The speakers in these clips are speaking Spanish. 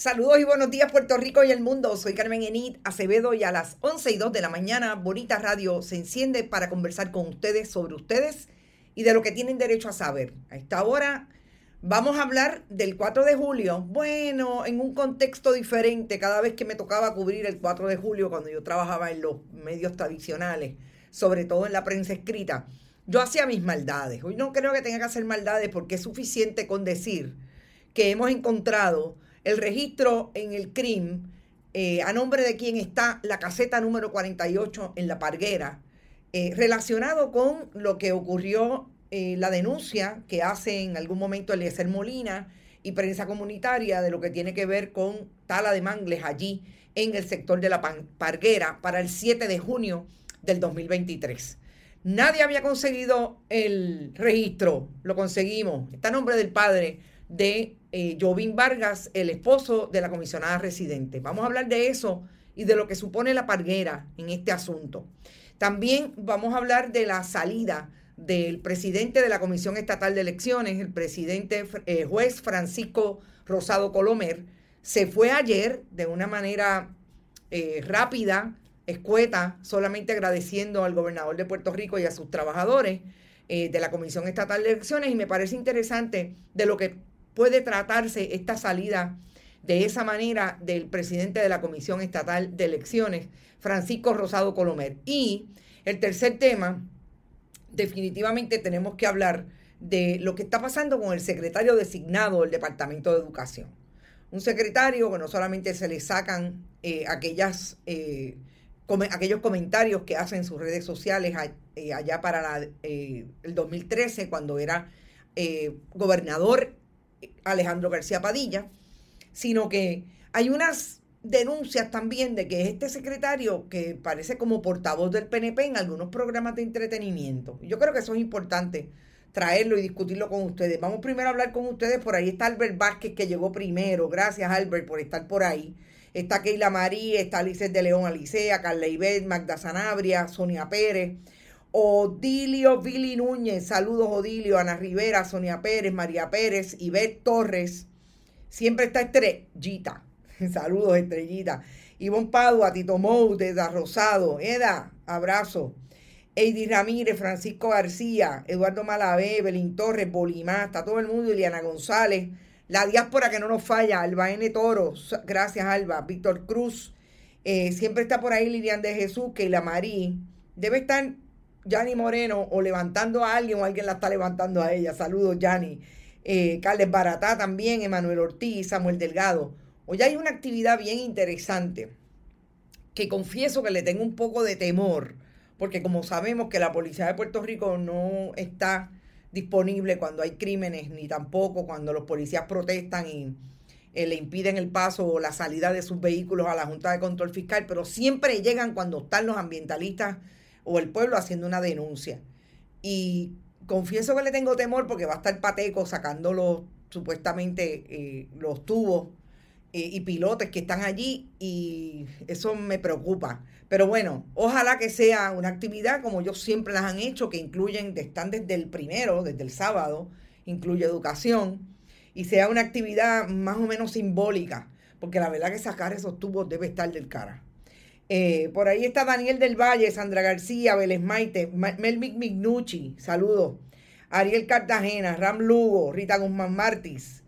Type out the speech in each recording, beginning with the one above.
Saludos y buenos días Puerto Rico y el mundo. Soy Carmen Enid Acevedo y a las 11 y 2 de la mañana Bonita Radio se enciende para conversar con ustedes sobre ustedes y de lo que tienen derecho a saber. A esta hora vamos a hablar del 4 de julio. Bueno, en un contexto diferente, cada vez que me tocaba cubrir el 4 de julio cuando yo trabajaba en los medios tradicionales, sobre todo en la prensa escrita, yo hacía mis maldades. Hoy no creo que tenga que hacer maldades porque es suficiente con decir que hemos encontrado el registro en el CRIM, eh, a nombre de quien está la caseta número 48 en La Parguera, eh, relacionado con lo que ocurrió, eh, la denuncia que hace en algún momento Eliezer Molina y prensa comunitaria de lo que tiene que ver con tala de mangles allí en el sector de La Parguera para el 7 de junio del 2023. Nadie había conseguido el registro, lo conseguimos, está a nombre del padre de eh, Jovín Vargas, el esposo de la comisionada residente. Vamos a hablar de eso y de lo que supone la parguera en este asunto. También vamos a hablar de la salida del presidente de la Comisión Estatal de Elecciones, el presidente eh, juez Francisco Rosado Colomer. Se fue ayer de una manera eh, rápida, escueta, solamente agradeciendo al gobernador de Puerto Rico y a sus trabajadores de la Comisión Estatal de Elecciones. Y me parece interesante de lo que puede tratarse esta salida de esa manera del presidente de la Comisión Estatal de Elecciones, Francisco Rosado Colomer. Y el tercer tema, definitivamente tenemos que hablar de lo que está pasando con el secretario designado del Departamento de Educación. Un secretario que no solamente se le sacan eh, aquellas, eh, aquellos comentarios que hacen en sus redes sociales eh, allá para el 2013, cuando era gobernador Alejandro García Padilla, sino que hay unas denuncias también de que este secretario que parece como portavoz del PNP en algunos programas de entretenimiento. Yo creo que eso es importante traerlo y discutirlo con ustedes. Vamos primero a hablar con ustedes. Por ahí está Albert Vázquez que llegó primero. Gracias Albert por estar por ahí. Está Keila María, está Alices de León Alicea, Carla Ibet, Magda Sanabria, Sonia Pérez. Odilio Vili Núñez, saludos Odilio, Ana Rivera, Sonia Pérez, María Pérez, Ivette Torres, siempre está Estrellita, saludos Estrellita, Ivonne Padua, Tito Mou, Eda Rosado, Eda, abrazo, Eidi Ramírez, Francisco García, Eduardo Malavé, Belín Torres, Bolimá, está todo el mundo, Iliana González, la diáspora que no nos falla, Alba N. Toro, gracias Alba, Víctor Cruz, eh, siempre está por ahí Lilian de Jesús, Keila Marí, debe estar Yanni Moreno o levantando a alguien o alguien la está levantando a ella. Saludos, Yanni. Eh, Carles Baratá también, Emanuel Ortiz, Samuel Delgado. Hoy hay una actividad bien interesante que confieso que le tengo un poco de temor, porque como sabemos que la policía de Puerto Rico no está disponible cuando hay crímenes, ni tampoco cuando los policías protestan y eh, le impiden el paso o la salida de sus vehículos a la Junta de Control Fiscal, pero siempre llegan cuando están los ambientalistas o el pueblo haciendo una denuncia. Y confieso que le tengo temor porque va a estar Pateco sacando los, supuestamente eh, los tubos eh, y pilotes que están allí y eso me preocupa. Pero bueno, ojalá que sea una actividad como ellos siempre las han hecho, que incluyen, están desde el primero, desde el sábado, incluye educación, y sea una actividad más o menos simbólica, porque la verdad que sacar esos tubos debe estar del cara. Eh, por ahí está Daniel del Valle, Sandra García, Vélez Maite, Melvic Mignucci, saludos. Ariel Cartagena, Ram Lugo, Rita Guzmán Martis,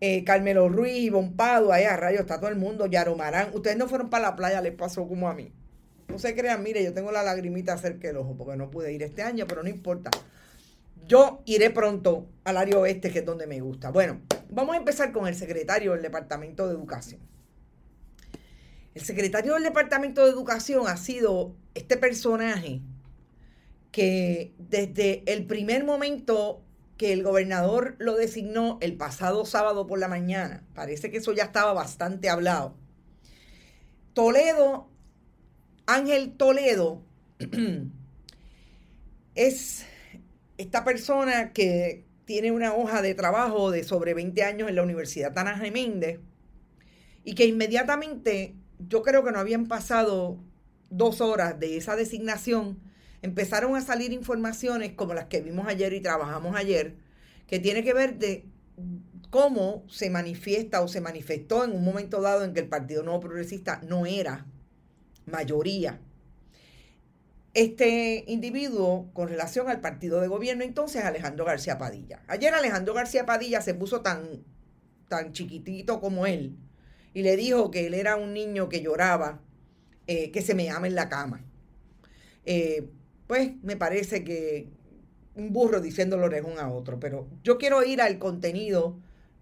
eh, Carmelo Ruiz, Ivonne Padua, a rayo, está todo el mundo, Yaromarán. Ustedes no fueron para la playa, les pasó como a mí. No se crean, mire, yo tengo la lagrimita cerca del ojo porque no pude ir este año, pero no importa. Yo iré pronto al área oeste, que es donde me gusta. Bueno, vamos a empezar con el secretario del Departamento de Educación. El secretario del Departamento de Educación ha sido este personaje que desde el primer momento que el gobernador lo designó el pasado sábado por la mañana, parece que eso ya estaba bastante hablado. Toledo Ángel Toledo es esta persona que tiene una hoja de trabajo de sobre 20 años en la Universidad Tana Méndez y que inmediatamente, yo creo que no habían pasado dos horas de esa designación, empezaron a salir informaciones como las que vimos ayer y trabajamos ayer, que tiene que ver de cómo se manifiesta o se manifestó en un momento dado en que el Partido Nuevo Progresista no era mayoría. Este individuo con relación al partido de gobierno entonces Alejandro García Padilla. Ayer Alejandro García Padilla se puso tan, tan chiquitito como él y le dijo que él era un niño que lloraba, eh, que se me ama en la cama. Eh, pues me parece que un burro diciéndole orejón a otro, pero yo quiero ir al contenido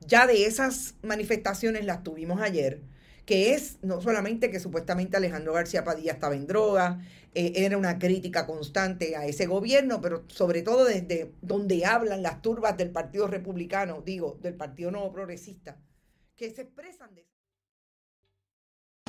ya de esas manifestaciones las tuvimos ayer que es no solamente que supuestamente Alejandro García Padilla estaba en droga, eh, era una crítica constante a ese gobierno, pero sobre todo desde donde hablan las turbas del Partido Republicano, digo, del Partido Nuevo Progresista, que se expresan de...